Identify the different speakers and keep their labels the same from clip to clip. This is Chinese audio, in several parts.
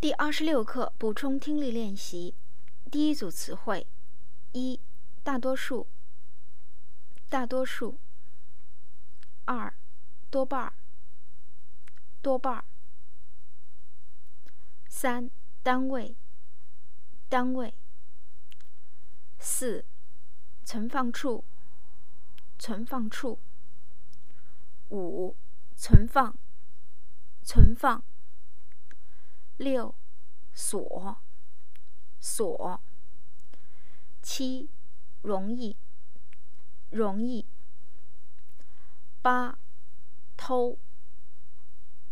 Speaker 1: 第二十六课补充听力练习。第一组词汇：一、大多数，大多数；二、多半儿，多半儿；三、单位，单位；四、存放处，存放处；五、存放，存放。六，锁，锁。七，容易，容易。八，偷，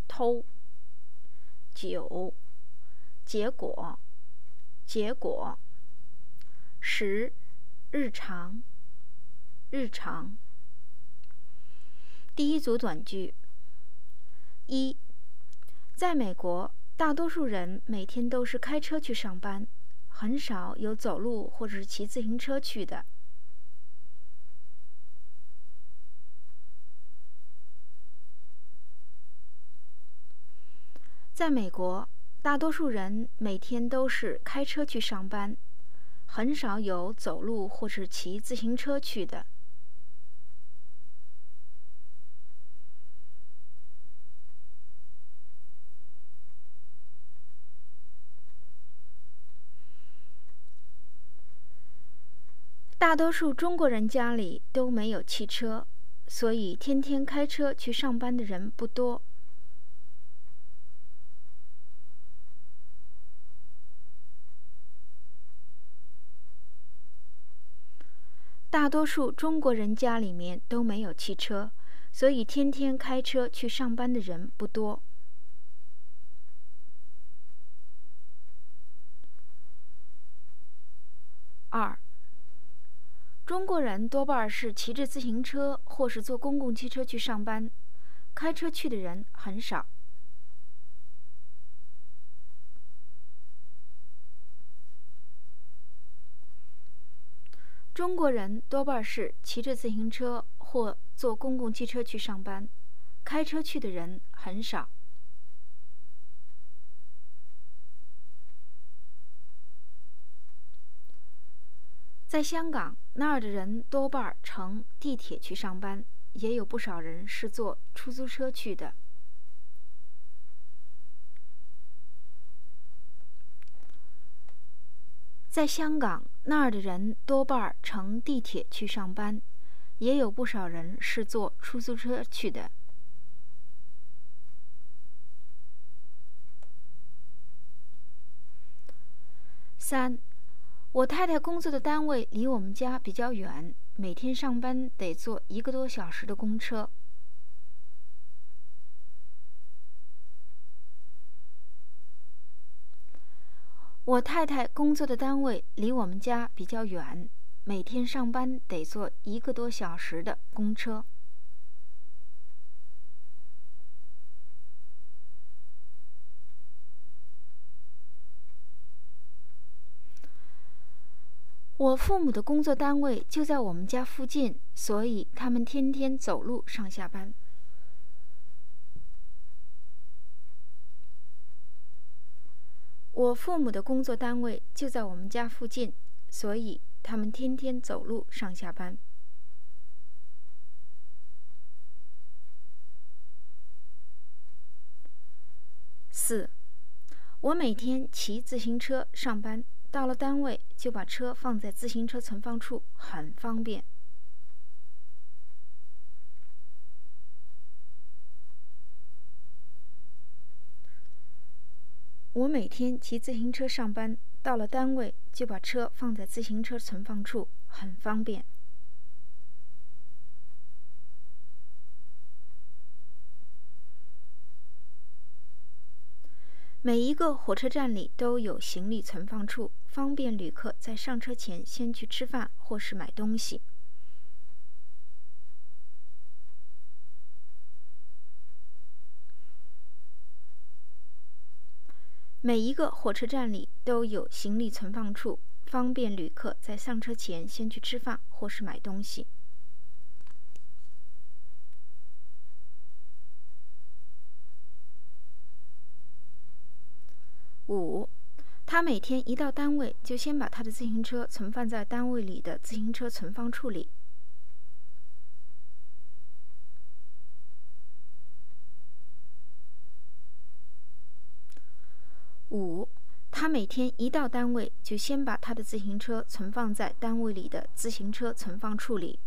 Speaker 1: 偷。九，结果，结果。十，日常，日常。第一组短句。一，在美国。大多数人每天都是开车去上班，很少有走路或者是骑自行车去的。在美国，大多数人每天都是开车去上班，很少有走路或是骑自行车去的。大多数中国人家里都没有汽车，所以天天开车去上班的人不多。大多数中国人家里面都没有汽车，所以天天开车去上班的人不多。二。中国人多半是骑着自行车或是坐公共汽车去上班，开车去的人很少。中国人多半是骑着自行车或坐公共汽车去上班，开车去的人很少。在香港，那儿的人多半乘地铁去上班，也有不少人是坐出租车去的。在香港，那儿的人多半乘地铁去上班，也有不少人是坐出租车去的。三。我太太工作的单位离我们家比较远，每天上班得坐一个多小时的公车。我太太工作的单位离我们家比较远，每天上班得坐一个多小时的公车。我父母的工作单位就在我们家附近，所以他们天天走路上下班。我父母的工作单位就在我们家附近，所以他们天天走路上下班。四，我每天骑自行车上班。到了单位就把车放在自行车存放处，很方便。我每天骑自行车上班，到了单位就把车放在自行车存放处，很方便。每一个火车站里都有行李存放处，方便旅客在上车前先去吃饭或是买东西。每一个火车站里都有行李存放处，方便旅客在上车前先去吃饭或是买东西。五，他每天一到单位就先把他的自行车存放在单位里的自行车存放处里。五，他每天一到单位就先把他的自行车存放在单位里的自行车存放处里。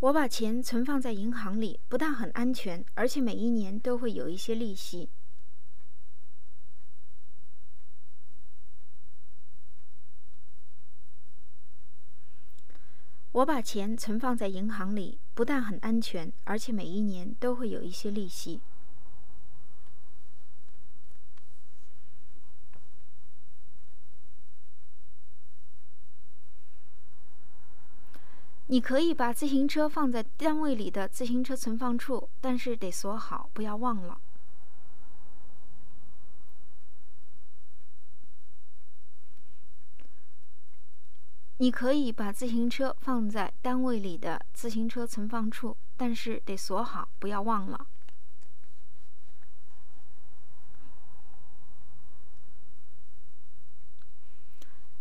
Speaker 1: 我把钱存放在银行里，不但很安全，而且每一年都会有一些利息。我把钱存放在银行里，不但很安全，而且每一年都会有一些利息。你可以把自行车放在单位里的自行车存放处，但是得锁好，不要忘了。你可以把自行车放在单位里的自行车存放处，但是得锁好，不要忘了。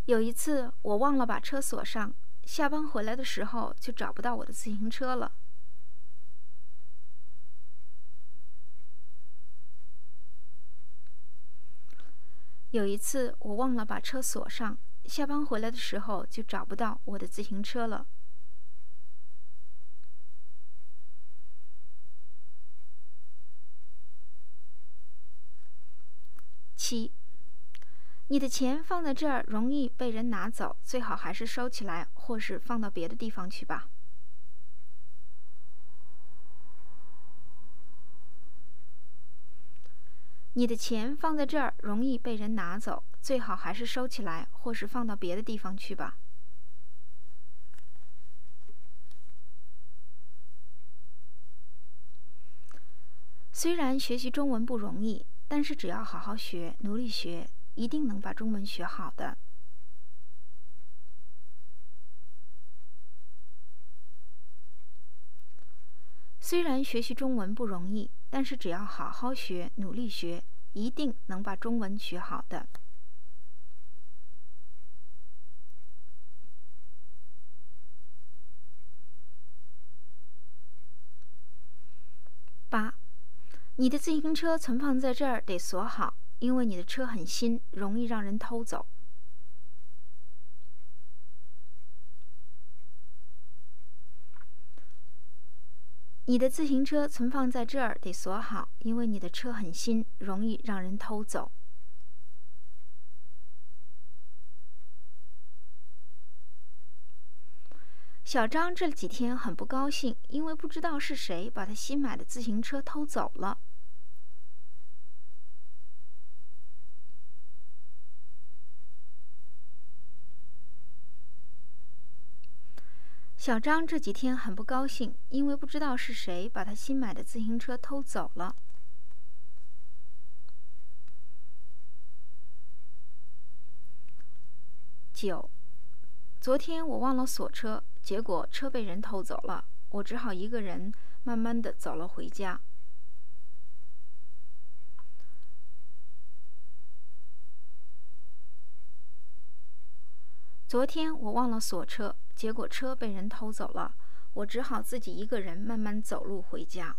Speaker 1: 有一次，我忘了把车锁上。下班回来的时候，就找不到我的自行车了。有一次，我忘了把车锁上，下班回来的时候就找不到我的自行车了。七。你的钱放在这儿容易被人拿走，最好还是收起来，或是放到别的地方去吧。你的钱放在这儿容易被人拿走，最好还是收起来，或是放到别的地方去吧。虽然学习中文不容易，但是只要好好学，努力学。一定能把中文学好的。虽然学习中文不容易，但是只要好好学、努力学，一定能把中文学好的。八，你的自行车存放在这儿，得锁好。因为你的车很新，容易让人偷走。你的自行车存放在这儿得锁好，因为你的车很新，容易让人偷走。小张这几天很不高兴，因为不知道是谁把他新买的自行车偷走了。小张这几天很不高兴，因为不知道是谁把他新买的自行车偷走了。九，昨天我忘了锁车，结果车被人偷走了，我只好一个人慢慢的走了回家。昨天我忘了锁车。结果车被人偷走了，我只好自己一个人慢慢走路回家。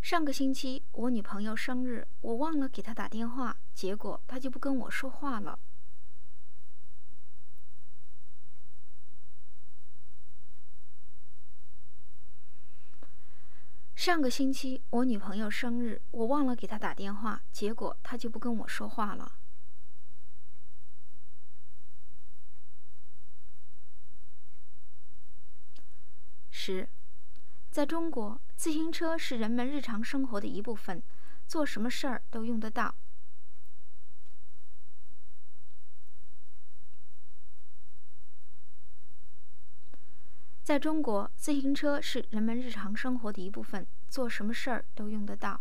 Speaker 1: 上个星期我女朋友生日，我忘了给她打电话，结果她就不跟我说话了。上个星期我女朋友生日，我忘了给她打电话，结果她就不跟我说话了。十，在中国，自行车是人们日常生活的一部分，做什么事儿都用得到。在中国，自行车是人们日常生活的一部分，做什么事儿都用得到。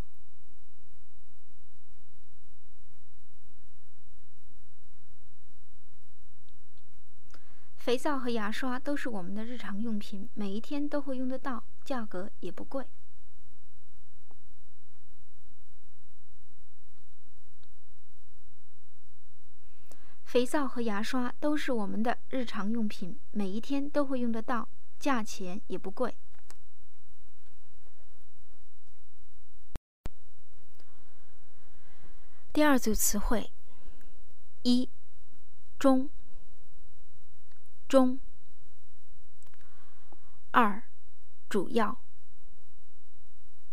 Speaker 1: 肥皂和牙刷都是我们的日常用品，每一天都会用得到，价格也不贵。肥皂和牙刷都是我们的日常用品，每一天都会用得到，价钱也不贵。第二组词汇：一、中。中，二，主要，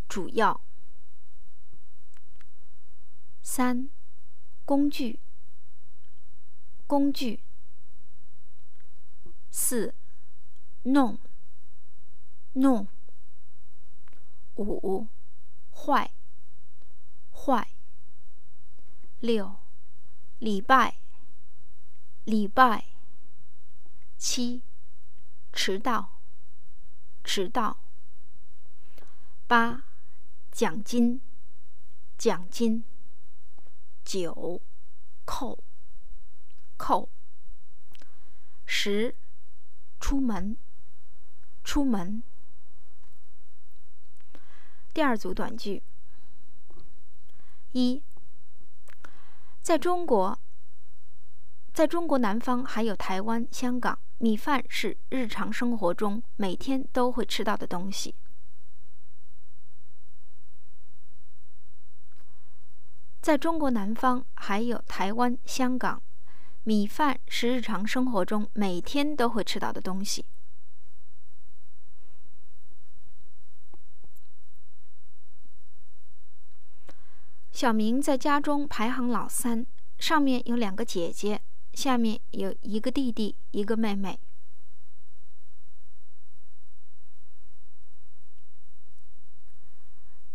Speaker 1: 主要，三，工具，工具，四，弄，弄，五，坏，坏，六，礼拜，礼拜。七，迟到，迟到。八，奖金，奖金。九，扣，扣。十，出门，出门。第二组短句：一，在中国，在中国南方还有台湾、香港。米饭是日常生活中每天都会吃到的东西。在中国南方还有台湾、香港，米饭是日常生活中每天都会吃到的东西。小明在家中排行老三，上面有两个姐姐。下面有一个弟弟，一个妹妹。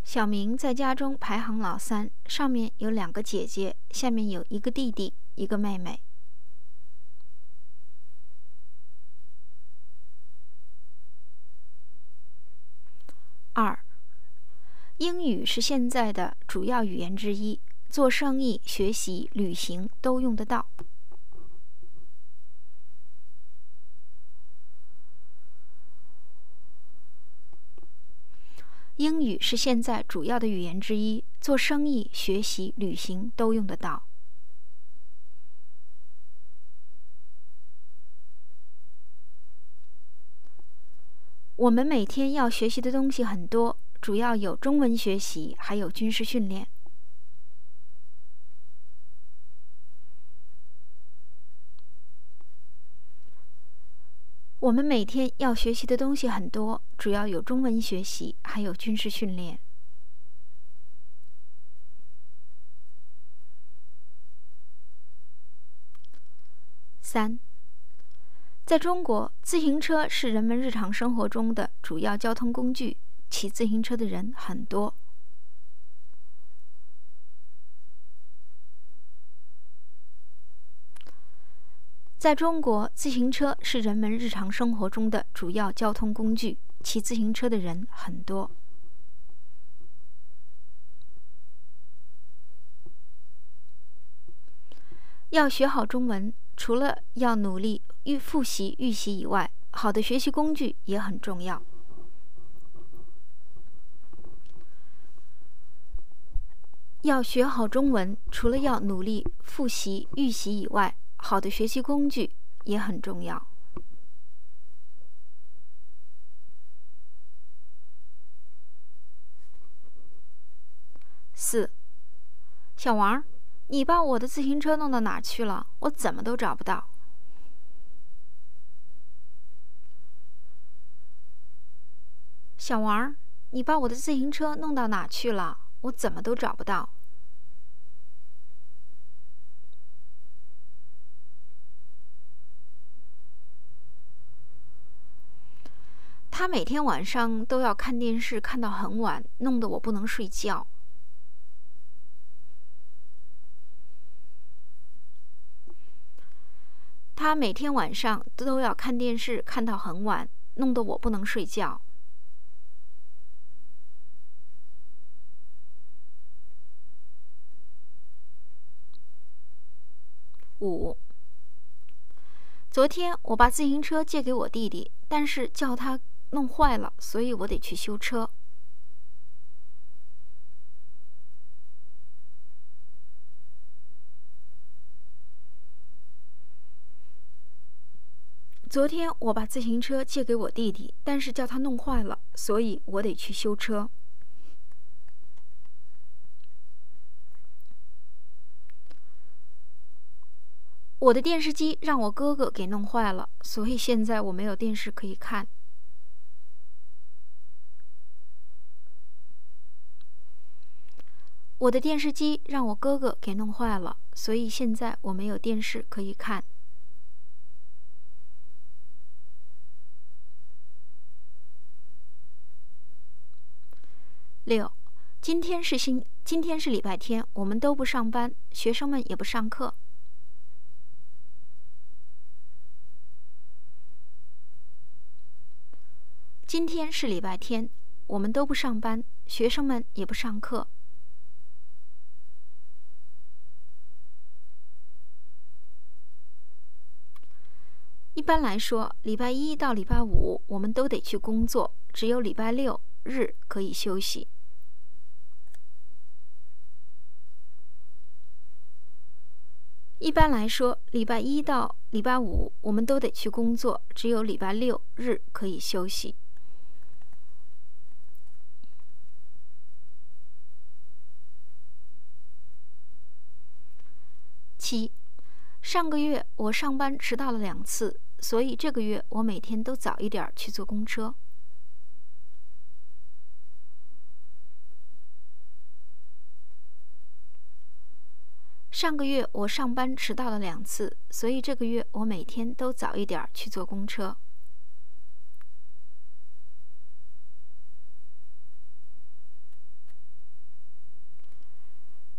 Speaker 1: 小明在家中排行老三，上面有两个姐姐，下面有一个弟弟，一个妹妹。二，英语是现在的主要语言之一，做生意、学习、旅行都用得到。英语是现在主要的语言之一，做生意、学习、旅行都用得到。我们每天要学习的东西很多，主要有中文学习，还有军事训练。我们每天要学习的东西很多，主要有中文学习，还有军事训练。三，在中国，自行车是人们日常生活中的主要交通工具，骑自行车的人很多。在中国，自行车是人们日常生活中的主要交通工具，骑自行车的人很多。要学好中文，除了要努力预复习预习以外，好的学习工具也很重要。要学好中文，除了要努力复习预习以外，好的学习工具也很重要。四，小王，你把我的自行车弄到哪去了？我怎么都找不到。小王，你把我的自行车弄到哪去了？我怎么都找不到。他每天晚上都要看电视，看到很晚，弄得我不能睡觉。他每天晚上都要看电视，看到很晚，弄得我不能睡觉。五。昨天我把自行车借给我弟弟，但是叫他弄坏了，所以我得去修车。昨天我把自行车借给我弟弟，但是叫他弄坏了，所以我得去修车。我的电视机让我哥哥给弄坏了，所以现在我没有电视可以看。我的电视机让我哥哥给弄坏了，所以现在我没有电视可以看。六，今天是星，今天是礼拜天，我们都不上班，学生们也不上课。今天是礼拜天，我们都不上班，学生们也不上课。一般来说，礼拜一到礼拜五我们都得去工作，只有礼拜六日可以休息。一般来说，礼拜一到礼拜五我们都得去工作，只有礼拜六日可以休息。七，上个月我上班迟到了两次，所以这个月我每天都早一点去坐公车。上个月我上班迟到了两次，所以这个月我每天都早一点去坐公车。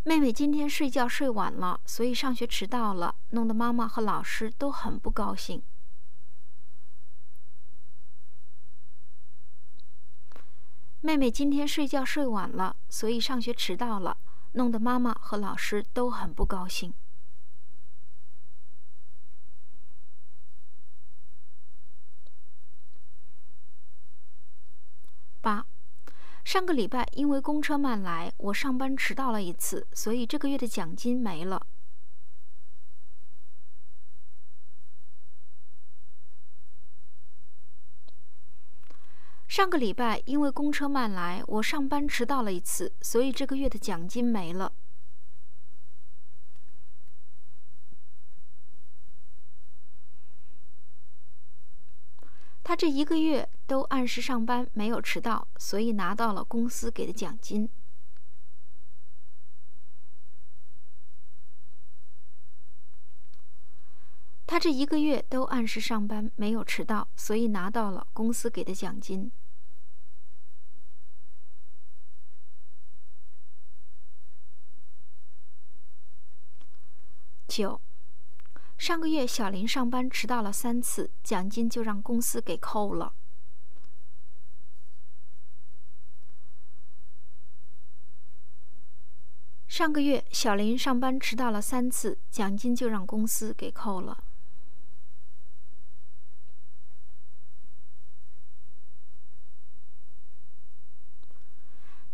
Speaker 1: 妹妹今天睡觉睡晚了，所以上学迟到了，弄得妈妈和老师都很不高兴。妹妹今天睡觉睡晚了，所以上学迟到了。弄得妈妈和老师都很不高兴。八，上个礼拜因为公车慢来，我上班迟到了一次，所以这个月的奖金没了。上个礼拜因为公车慢来，我上班迟到了一次，所以这个月的奖金没了。他这一个月都按时上班，没有迟到，所以拿到了公司给的奖金。他这一个月都按时上班，没有迟到，所以拿到了公司给的奖金。九，上个月小林上班迟到了三次，奖金就让公司给扣了。上个月小林上班迟到了三次，奖金就让公司给扣了。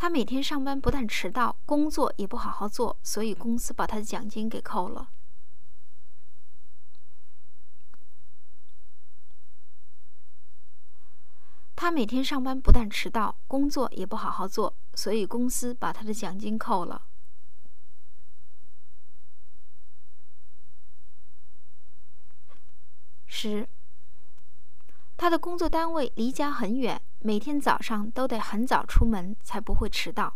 Speaker 1: 他每天上班不但迟到，工作也不好好做，所以公司把他的奖金给扣了。他每天上班不但迟到，工作也不好好做，所以公司把他的奖金扣了。十，他的工作单位离家很远。每天早上都得很早出门，才不会迟到。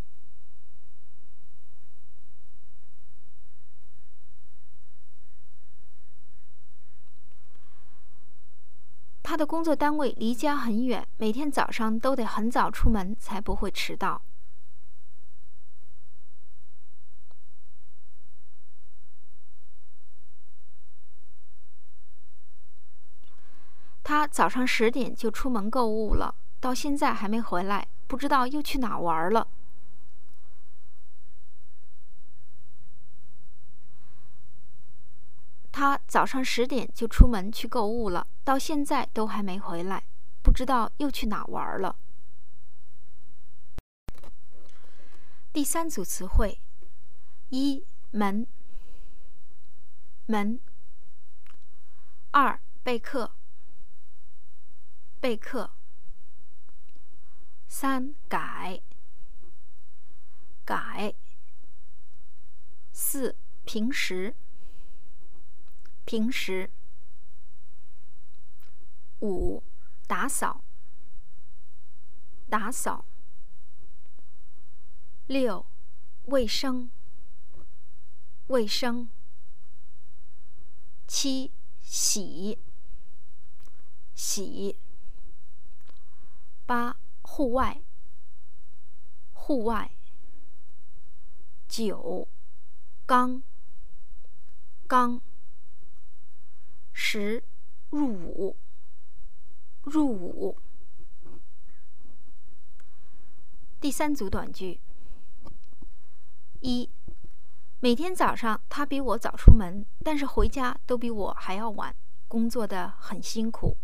Speaker 1: 他的工作单位离家很远，每天早上都得很早出门，才不会迟到。他早上十点就出门购物了。到现在还没回来，不知道又去哪玩了。他早上十点就出门去购物了，到现在都还没回来，不知道又去哪玩了。第三组词汇：一门，门；二备课，备课；三改，改；四平时。平时，五打扫，打扫。六卫生，卫生。七洗，洗。八户外，户外。九刚，刚。十入伍，入伍。第三组短句：一，每天早上他比我早出门，但是回家都比我还要晚，工作的很辛苦。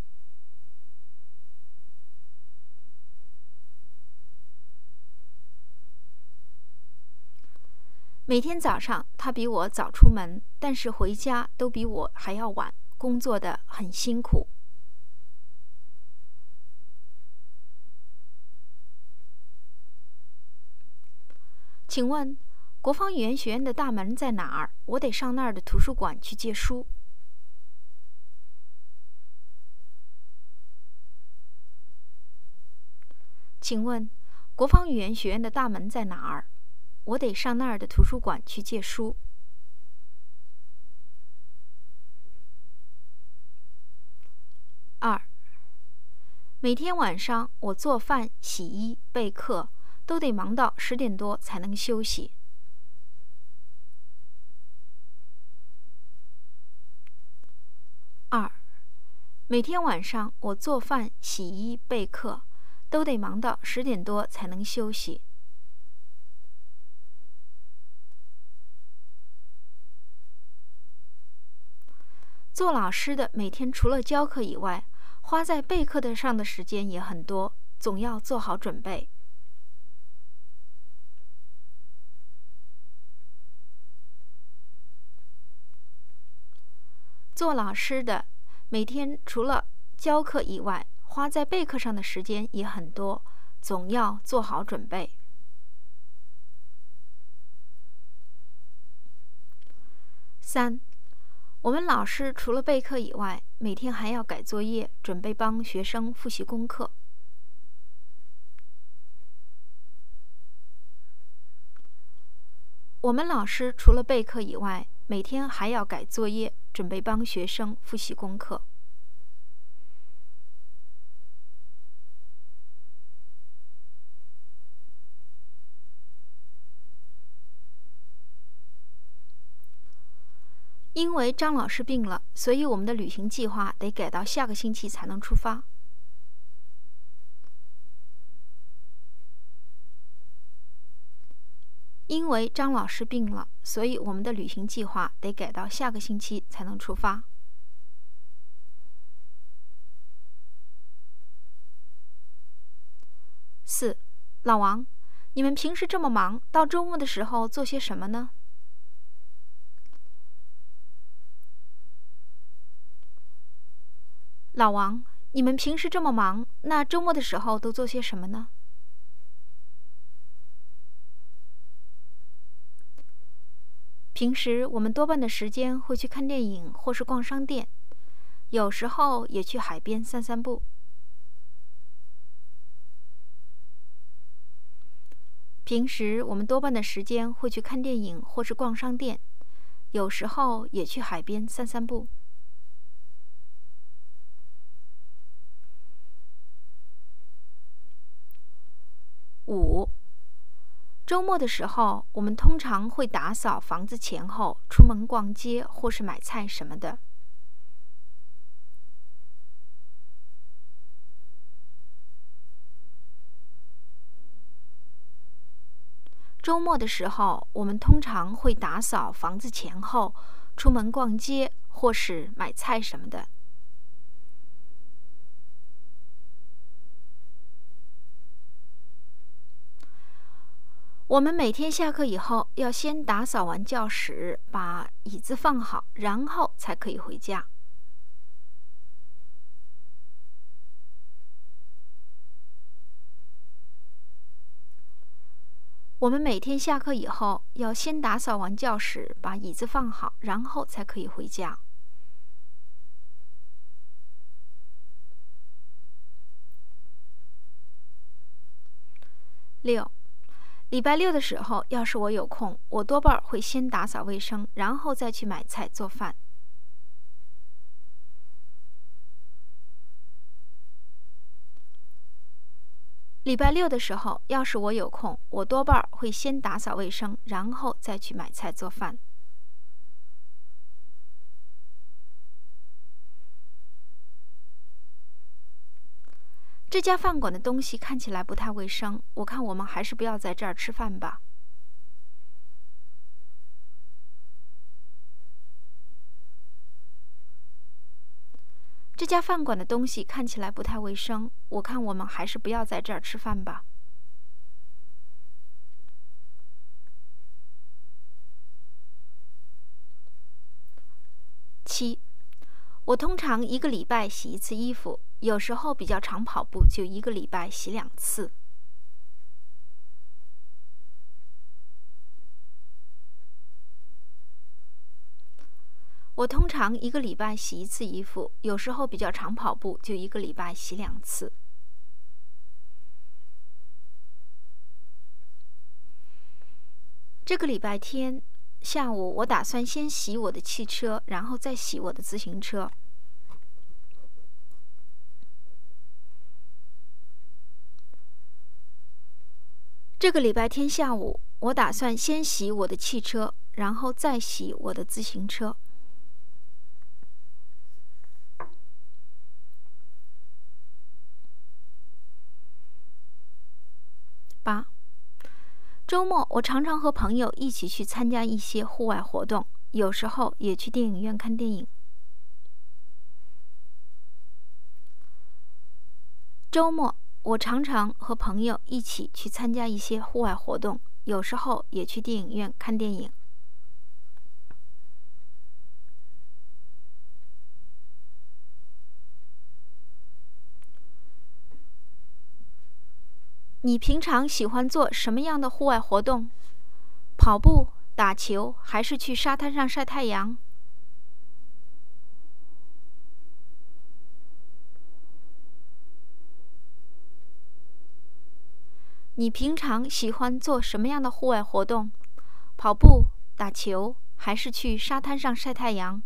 Speaker 1: 每天早上他比我早出门，但是回家都比我还要晚。工作的很辛苦，请问国防语言学院的大门在哪儿？我得上那儿的图书馆去借书。请问国防语言学院的大门在哪儿？我得上那儿的图书馆去借书。二，每天晚上我做饭、洗衣、备课，都得忙到十点多才能休息。二，每天晚上我做饭、洗衣、备课，都得忙到十点多才能休息。做老师的每天除了教课以外，花在备课的上的时间也很多，总要做好准备。做老师的每天除了教课以外，花在备课上的时间也很多，总要做好准备。三。我们老师除了备课以外，每天还要改作业，准备帮学生复习功课。我们老师除了备课以外，每天还要改作业，准备帮学生复习功课。因为张老师病了，所以我们的旅行计划得改到下个星期才能出发。因为张老师病了，所以我们的旅行计划得改到下个星期才能出发。四，老王，你们平时这么忙，到周末的时候做些什么呢？老王，你们平时这么忙，那周末的时候都做些什么呢？平时我们多半的时间会去看电影或是逛商店，有时候也去海边散散步。平时我们多半的时间会去看电影或是逛商店，有时候也去海边散散步。五，周末的时候，我们通常会打扫房子前后，出门逛街或是买菜什么的。周末的时候，我们通常会打扫房子前后，出门逛街或是买菜什么的。我们每天下课以后要先打扫完教室，把椅子放好，然后才可以回家。我们每天下课以后要先打扫完教室，把椅子放好，然后才可以回家。六。礼拜六的时候，要是我有空，我多半会先打扫卫生，然后再去买菜做饭。礼拜六的时候，要是我有空，我多半会先打扫卫生，然后再去买菜做饭。这家饭馆的东西看起来不太卫生，我看我们还是不要在这儿吃饭吧。这家饭馆的东西看起来不太卫生，我看我们还是不要在这儿吃饭吧。七，我通常一个礼拜洗一次衣服。有时候比较常跑步，就一个礼拜洗两次。我通常一个礼拜洗一次衣服，有时候比较常跑步，就一个礼拜洗两次。这个礼拜天下午，我打算先洗我的汽车，然后再洗我的自行车。这个礼拜天下午，我打算先洗我的汽车，然后再洗我的自行车。八，周末我常常和朋友一起去参加一些户外活动，有时候也去电影院看电影。周末。我常常和朋友一起去参加一些户外活动，有时候也去电影院看电影。你平常喜欢做什么样的户外活动？跑步、打球，还是去沙滩上晒太阳？你平常喜欢做什么样的户外活动？跑步、打球，还是去沙滩上晒太阳？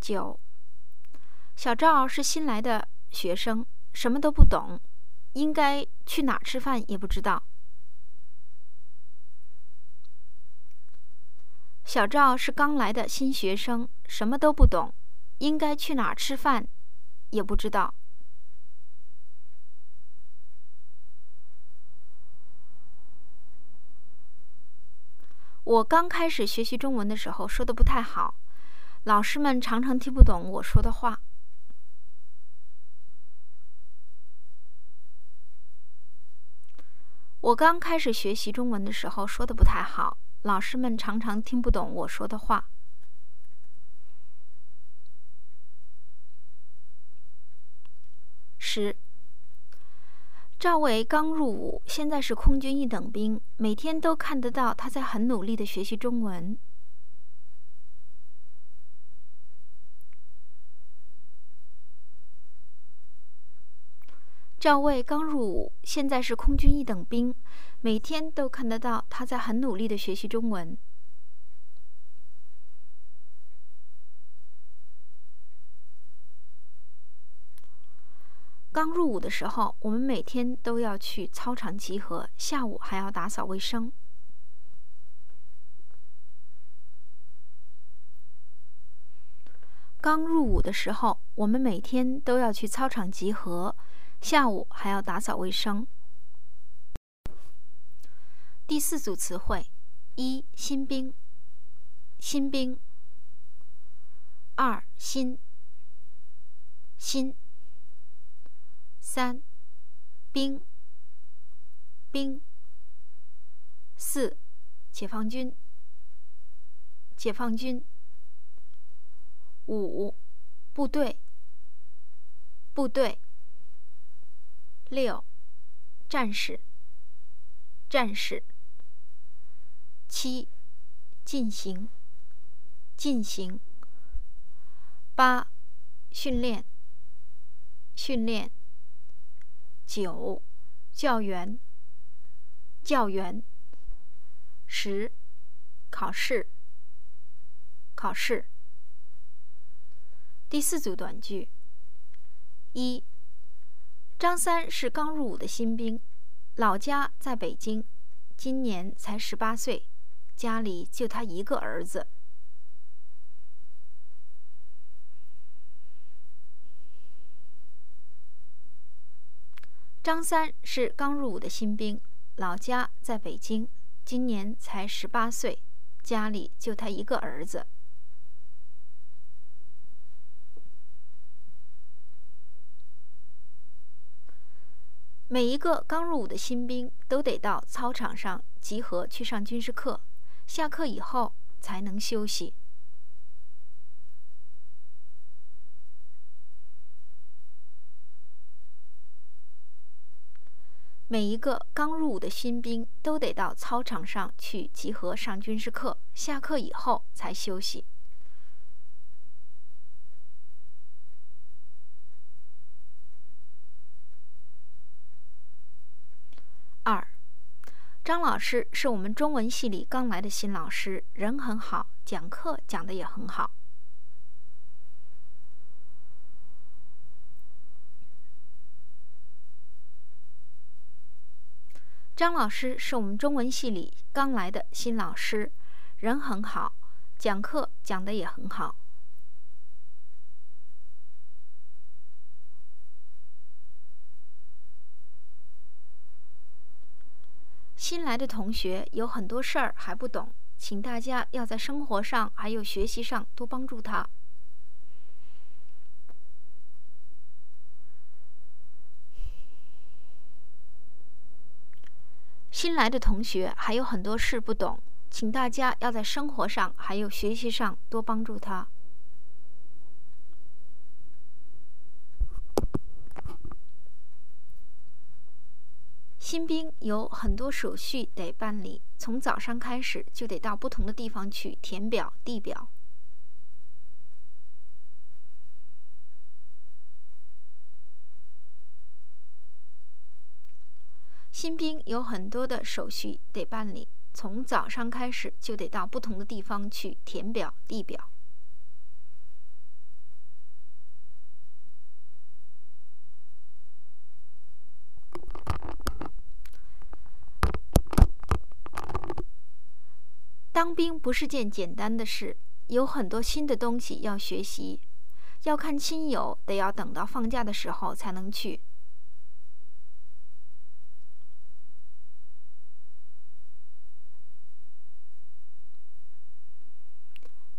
Speaker 1: 九，小赵是新来的学生，什么都不懂，应该去哪吃饭也不知道。小赵是刚来的新学生，什么都不懂。应该去哪吃饭，也不知道。我刚开始学习中文的时候，说的不太好，老师们常常听不懂我说的话。我刚开始学习中文的时候，说的不太好，老师们常常听不懂我说的话。十，赵伟刚入伍，现在是空军一等兵，每天都看得到他在很努力的学习中文。赵伟刚入伍，现在是空军一等兵，每天都看得到他在很努力的学习中文。刚入伍的时候，我们每天都要去操场集合，下午还要打扫卫生。刚入伍的时候，我们每天都要去操场集合，下午还要打扫卫生。第四组词汇：一、新兵，新兵；二、新，新；三、兵，兵；四、解放军，解放军；五、部队，部队；六、战士，战士。七，进行，进行。八，训练，训练。九，教员，教员。十，考试，考试。第四组短句：一，张三是刚入伍的新兵，老家在北京，今年才十八岁。家里就他一个儿子。张三是刚入伍的新兵，老家在北京，今年才十八岁，家里就他一个儿子。每一个刚入伍的新兵都得到操场上集合去上军事课。下课以后才能休息。每一个刚入伍的新兵都得到操场上去集合上军事课，下课以后才休息。二。张老师是我们中文系里刚来的新老师，人很好，讲课讲的也很好。张老师是我们中文系里刚来的新老师，人很好，讲课讲的也很好。新来的同学有很多事儿还不懂，请大家要在生活上还有学习上多帮助他。新来的同学还有很多事不懂，请大家要在生活上还有学习上多帮助他。新兵有很多手续得办理，从早上开始就得到不同的地方去填表、递表。新兵有很多的手续得办理，从早上开始就得到不同的地方去填表、递表。当兵不是件简单的事，有很多新的东西要学习，要看亲友，得要等到放假的时候才能去。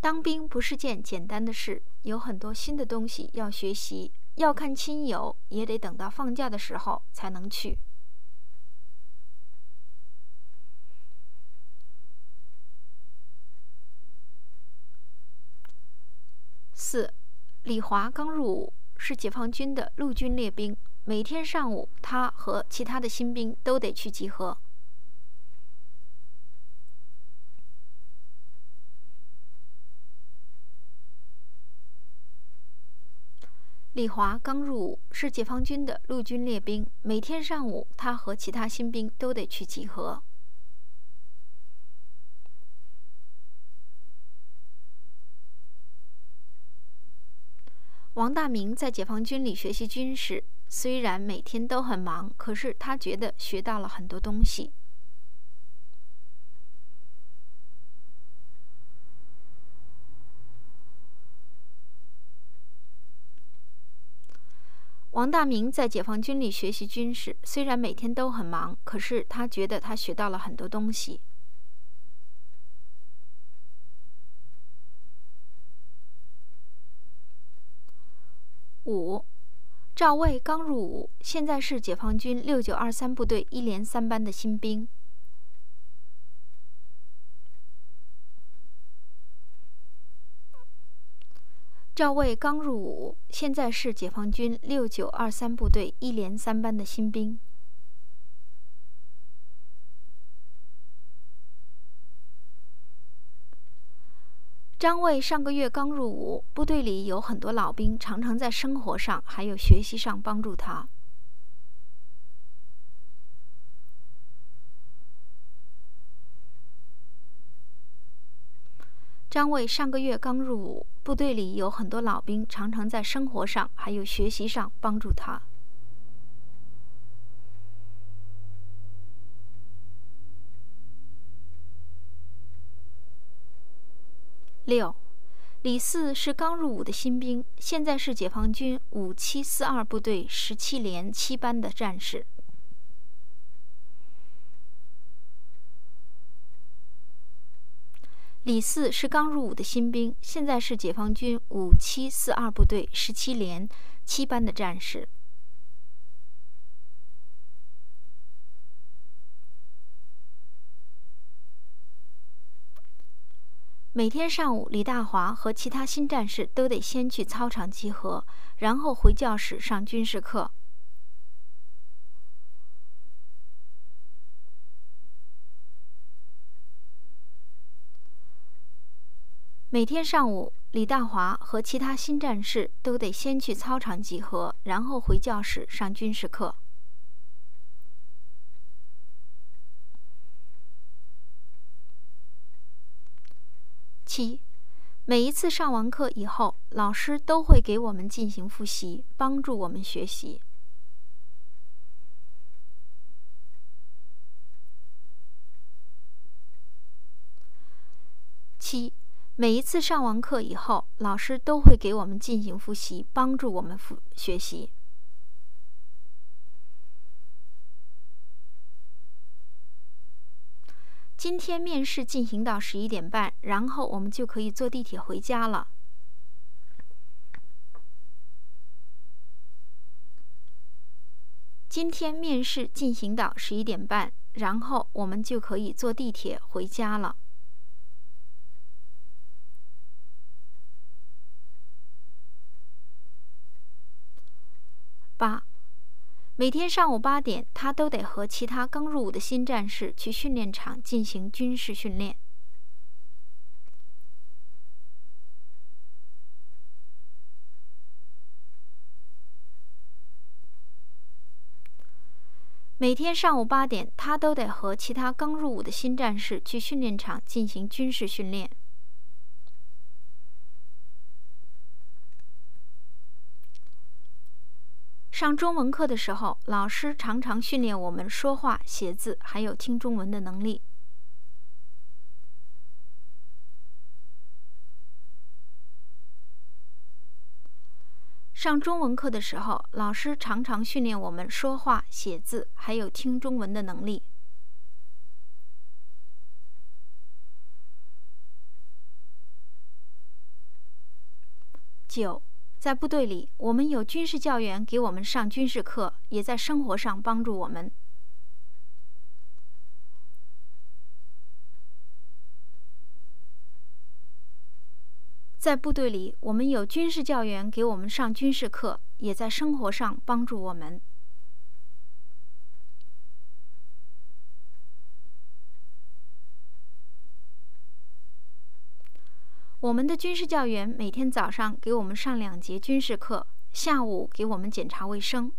Speaker 1: 当兵不是件简单的事，有很多新的东西要学习，要看亲友，也得等到放假的时候才能去。四，李华刚入伍，是解放军的陆军列兵。每天上午，他和其他的新兵都得去集合。李华刚入伍，是解放军的陆军列兵。每天上午，他和其他新兵都得去集合。王大明在解放军里学习军事，虽然每天都很忙，可是他觉得学到了很多东西。王大明在解放军里学习军事，虽然每天都很忙，可是他觉得他学到了很多东西。五，赵卫刚入伍，现在是解放军六九二三部队一连三班的新兵。赵卫刚入伍，现在是解放军六九二三部队一连三班的新兵。张卫上个月刚入伍，部队里有很多老兵，常常在生活上还有学习上帮助他。张卫上个月刚入伍，部队里有很多老兵，常常在生活上还有学习上帮助他。六，李四是刚入伍的新兵，现在是解放军五七四二部队十七连七班的战士。李四是刚入伍的新兵，现在是解放军五七四二部队十七连七班的战士。每天上午，李大华和其他新战士都得先去操场集合，然后回教室上军事课。每天上午，李大华和其他新战士都得先去操场集合，然后回教室上军事课。七，每一次上完课以后，老师都会给我们进行复习，帮助我们学习。七。每一次上完课以后，老师都会给我们进行复习，帮助我们复学习。今天面试进行到十一点半，然后我们就可以坐地铁回家了。今天面试进行到十一点半，然后我们就可以坐地铁回家了。八，每天上午八点，他都得和其他刚入伍的新战士去训练场进行军事训练。每天上午八点，他都得和其他刚入伍的新战士去训练场进行军事训练。上中文课的时候，老师常常训练我们说话、写字，还有听中文的能力。上中文课的时候，老师常常训练我们说话、写字，还有听中文的能力。九。在部队里，我们有军事教员给我们上军事课，也在生活上帮助我们。在部队里，我们有军事教员给我们上军事课，也在生活上帮助我们。我们的军事教员每天早上给我们上两节军事课，下午给我们检查卫生。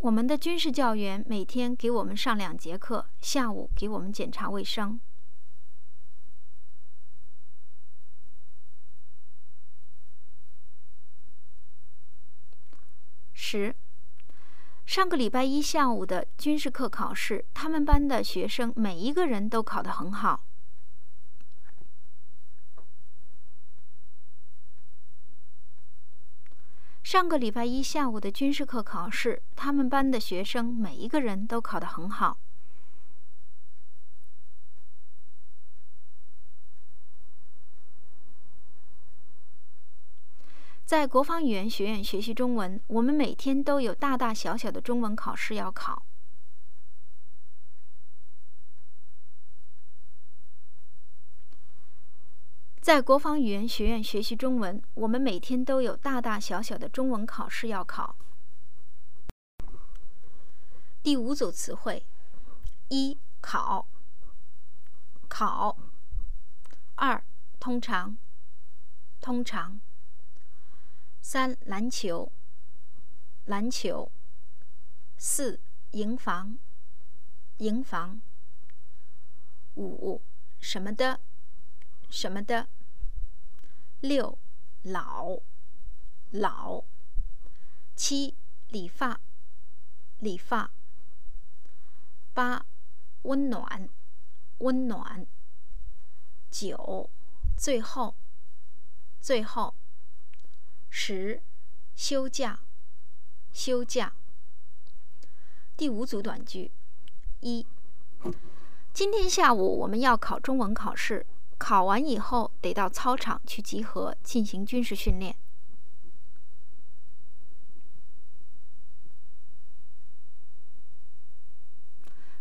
Speaker 1: 我们的军事教员每天给我们上两节课，下午给我们检查卫生。十。上个礼拜一下午的军事课考试，他们班的学生每一个人都考得很好。上个礼拜一下午的军事课考试，他们班的学生每一个人都考得很好。在国防语言学院学习中文，我们每天都有大大小小的中文考试要考。在国防语言学院学习中文，我们每天都有大大小小的中文考试要考。第五组词汇：一、考，考；二、通常，通常。三、篮球，篮球；四、营房，营房；五、什么的，什么的；六、老，老；七、理发，理发；八、温暖，温暖；九、最后，最后。十，休假，休假。第五组短句：一，今天下午我们要考中文考试，考完以后得到操场去集合进行军事训练。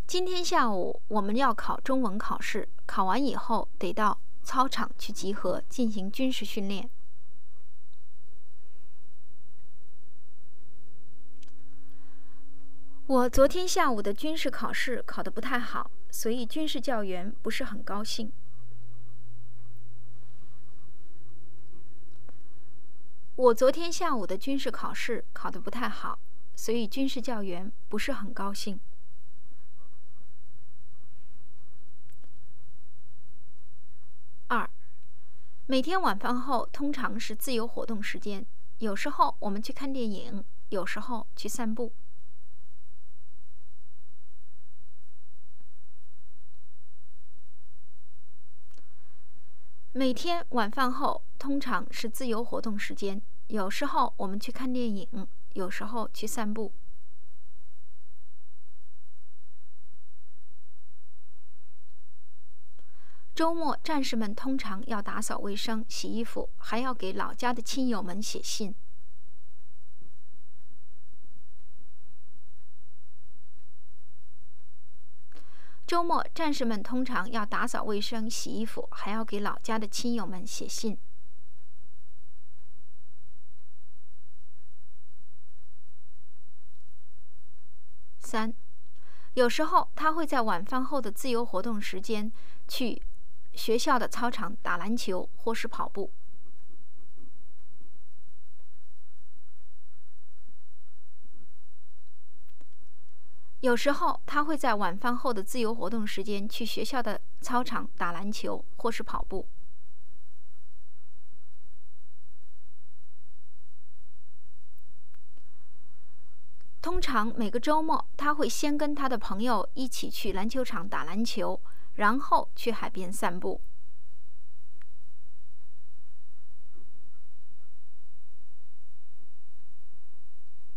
Speaker 1: 今天下午我们要考中文考试，考完以后得到操场去集合进行军事训练。我昨天下午的军事考试考得不太好，所以军事教员不是很高兴。我昨天下午的军事考试考得不太好，所以军事教员不是很高兴。二，每天晚饭后通常是自由活动时间，有时候我们去看电影，有时候去散步。每天晚饭后通常是自由活动时间，有时候我们去看电影，有时候去散步。周末，战士们通常要打扫卫生、洗衣服，还要给老家的亲友们写信。周末，战士们通常要打扫卫生、洗衣服，还要给老家的亲友们写信。三，有时候他会在晚饭后的自由活动时间去学校的操场打篮球或是跑步。有时候他会在晚饭后的自由活动时间去学校的操场打篮球或是跑步。通常每个周末他会先跟他的朋友一起去篮球场打篮球，然后去海边散步。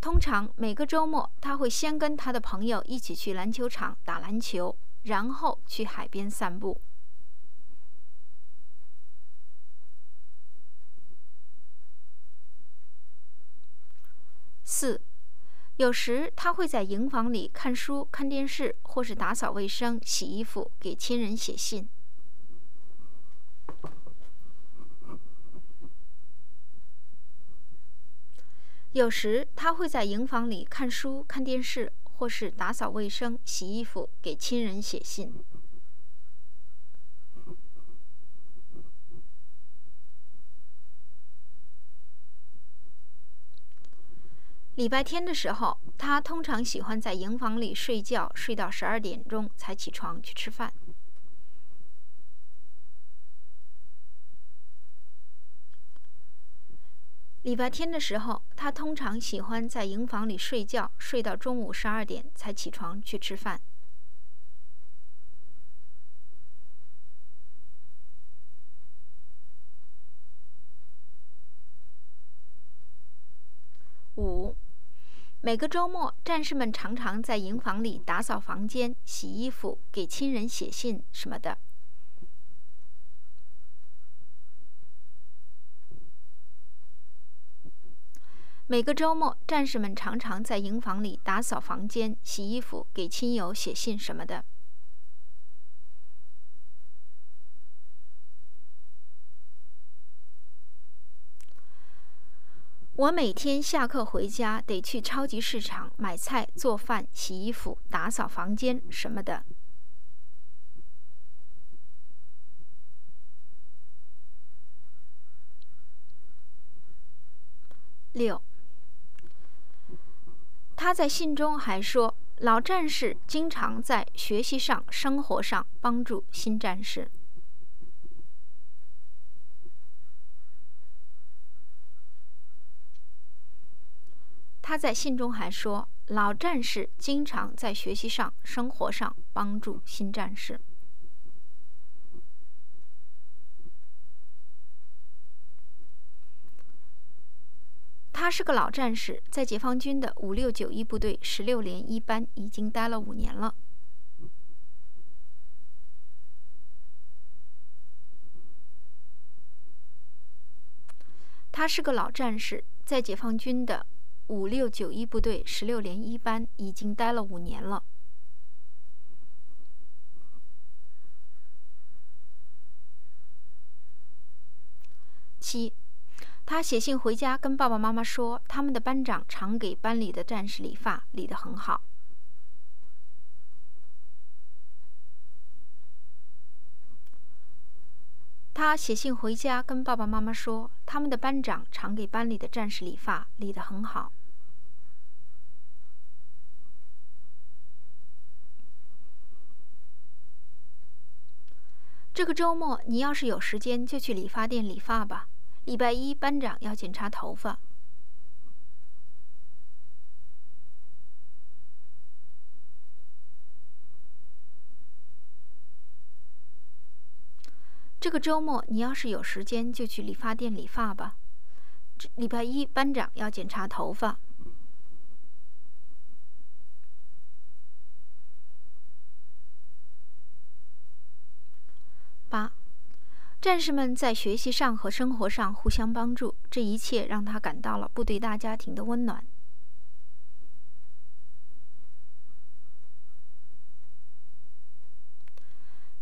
Speaker 1: 通常每个周末，他会先跟他的朋友一起去篮球场打篮球，然后去海边散步。四，有时他会在营房里看书、看电视，或是打扫卫生、洗衣服，给亲人写信。有时他会在营房里看书、看电视，或是打扫卫生、洗衣服，给亲人写信。礼拜天的时候，他通常喜欢在营房里睡觉，睡到十二点钟才起床去吃饭。礼拜天的时候，他通常喜欢在营房里睡觉，睡到中午十二点才起床去吃饭。五每个周末，战士们常常在营房里打扫房间、洗衣服、给亲人写信什么的。每个周末，战士们常常在营房里打扫房间、洗衣服、给亲友写信什么的。我每天下课回家得去超级市场买菜、做饭、洗衣服、打扫房间什么的。六。他在信中还说，老战士经常在学习上、生活上帮助新战士。他在信中还说，老战士经常在学习上、生活上帮助新战士。他是个老战士，在解放军的五六九一部队十六连一班已经待了五年了。他是个老战士，在解放军的五六九一部队十六连一班已经待了五年了。七。他写信回家，跟爸爸妈妈说，他们的班长常给班里的战士理发，理得很好。他写信回家，跟爸爸妈妈说，他们的班长常给班里的战士理发，理得很好。这个周末，你要是有时间，就去理发店理发吧。礼拜一，班长要检查头发。这个周末，你要是有时间，就去理发店理发吧。礼拜一，班长要检查头发。八。战士们在学习上和生活上互相帮助，这一切让他感到了部队大家庭的温暖。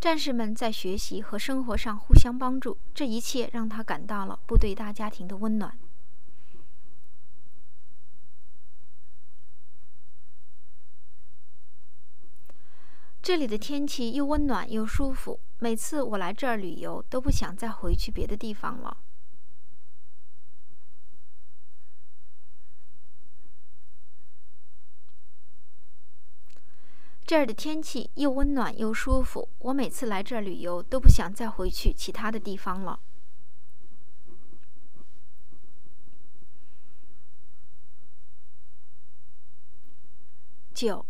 Speaker 1: 战士们在学习和生活上互相帮助，这一切让他感到了部队大家庭的温暖。这里的天气又温暖又舒服。每次我来这儿旅游，都不想再回去别的地方了。这儿的天气又温暖又舒服，我每次来这儿旅游，都不想再回去其他的地方了。九。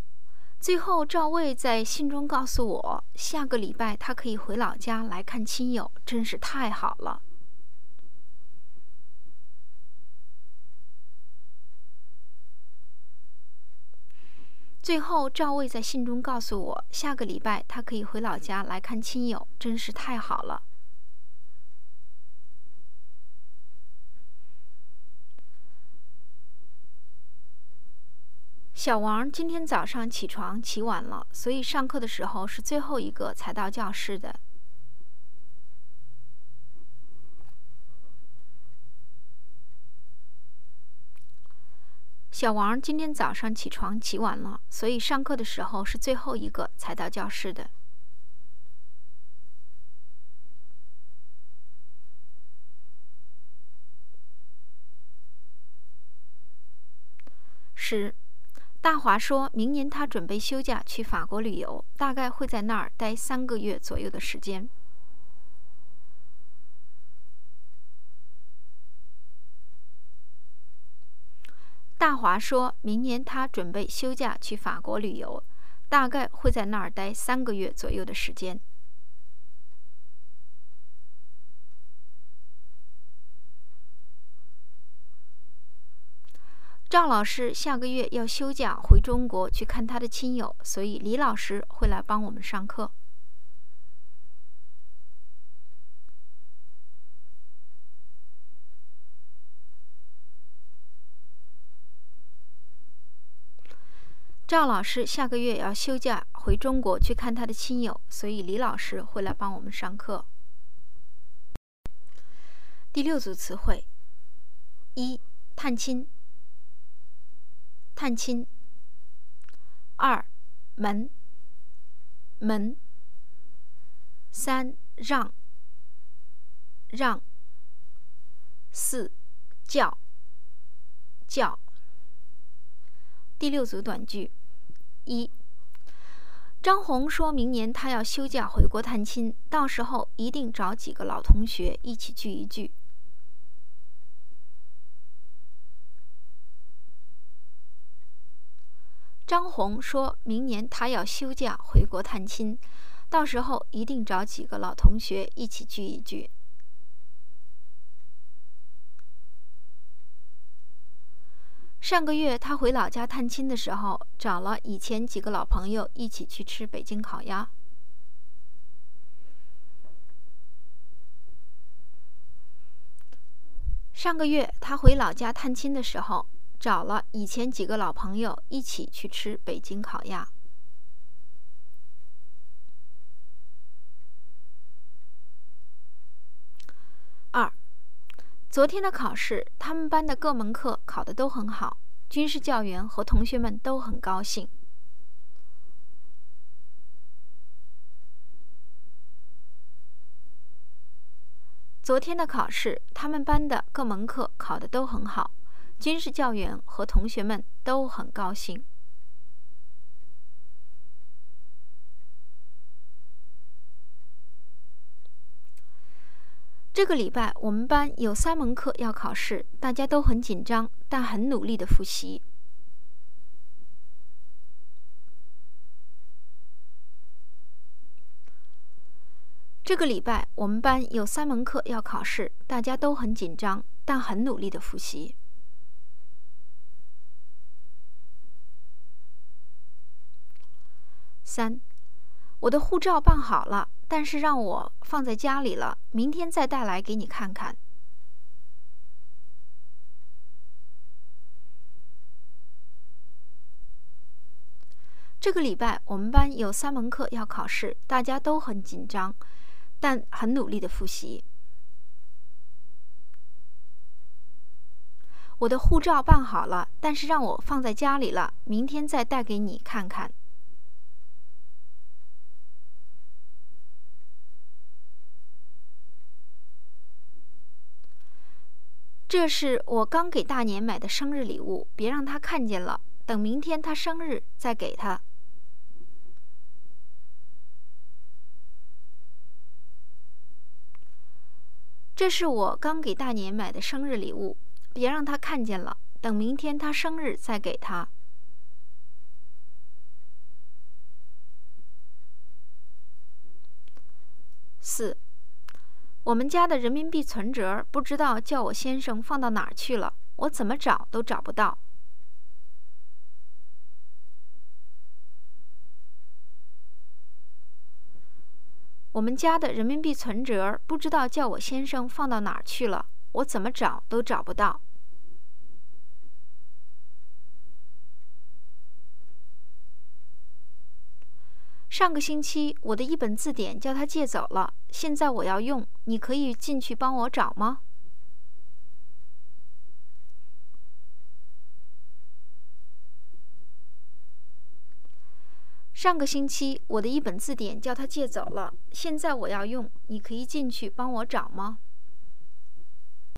Speaker 1: 最后，赵卫在信中告诉我，下个礼拜他可以回老家来看亲友，真是太好了。最后，赵卫在信中告诉我，下个礼拜他可以回老家来看亲友，真是太好了。小王今天早上起床起晚了，所以上课的时候是最后一个才到教室的。小王今天早上起床起晚了，所以上课的时候是最后一个才到教室的。十。大华说明年他准备休假去法国旅游，大概会在那儿待三个月左右的时间。大华说明年他准备休假去法国旅游，大概会在那儿待三个月左右的时间。赵老师下个月要休假回中国去看他的亲友，所以李老师会来帮我们上课。赵老师下个月要休假回中国去看他的亲友，所以李老师会来帮我们上课。第六组词汇：一、探亲；探亲。二、门；门。三、让；让。四、叫；叫。第六组短句。一，张红说明年他要休假回国探亲，到时候一定找几个老同学一起聚一聚。张红说明年他要休假回国探亲，到时候一定找几个老同学一起聚一聚。上个月他回老家探亲的时候，找了以前几个老朋友一起去吃北京烤鸭。上个月他回老家探亲的时候，找了以前几个老朋友一起去吃北京烤鸭。二。昨天的考试，他们班的各门课考得都很好，军事教员和同学们都很高兴。昨天的考试，他们班的各门课考得都很好，军事教员和同学们都很高兴。这个礼拜我们班有三门课要考试，大家都很紧张，但很努力的复习。这个礼拜我们班有三门课要考试，大家都很紧张，但很努力的复习。三，我的护照办好了。但是让我放在家里了，明天再带来给你看看。这个礼拜我们班有三门课要考试，大家都很紧张，但很努力的复习。我的护照办好了，但是让我放在家里了，明天再带给你看看。这是我刚给大年买的生日礼物，别让他看见了。等明天他生日再给他。这是我刚给大年买的生日礼物，别让他看见了。等明天他生日再给他。四。我们家的人民币存折不知道叫我先生放到哪儿去了，我怎么找都找不到。我们家的人民币存折不知道叫我先生放到哪儿去了，我怎么找都找不到。上个星期我的一本字典叫他借走了，现在我要用，你可以进去帮我找吗？上个星期我的一本字典叫他借走了，现在我要用，你可以进去帮我找吗？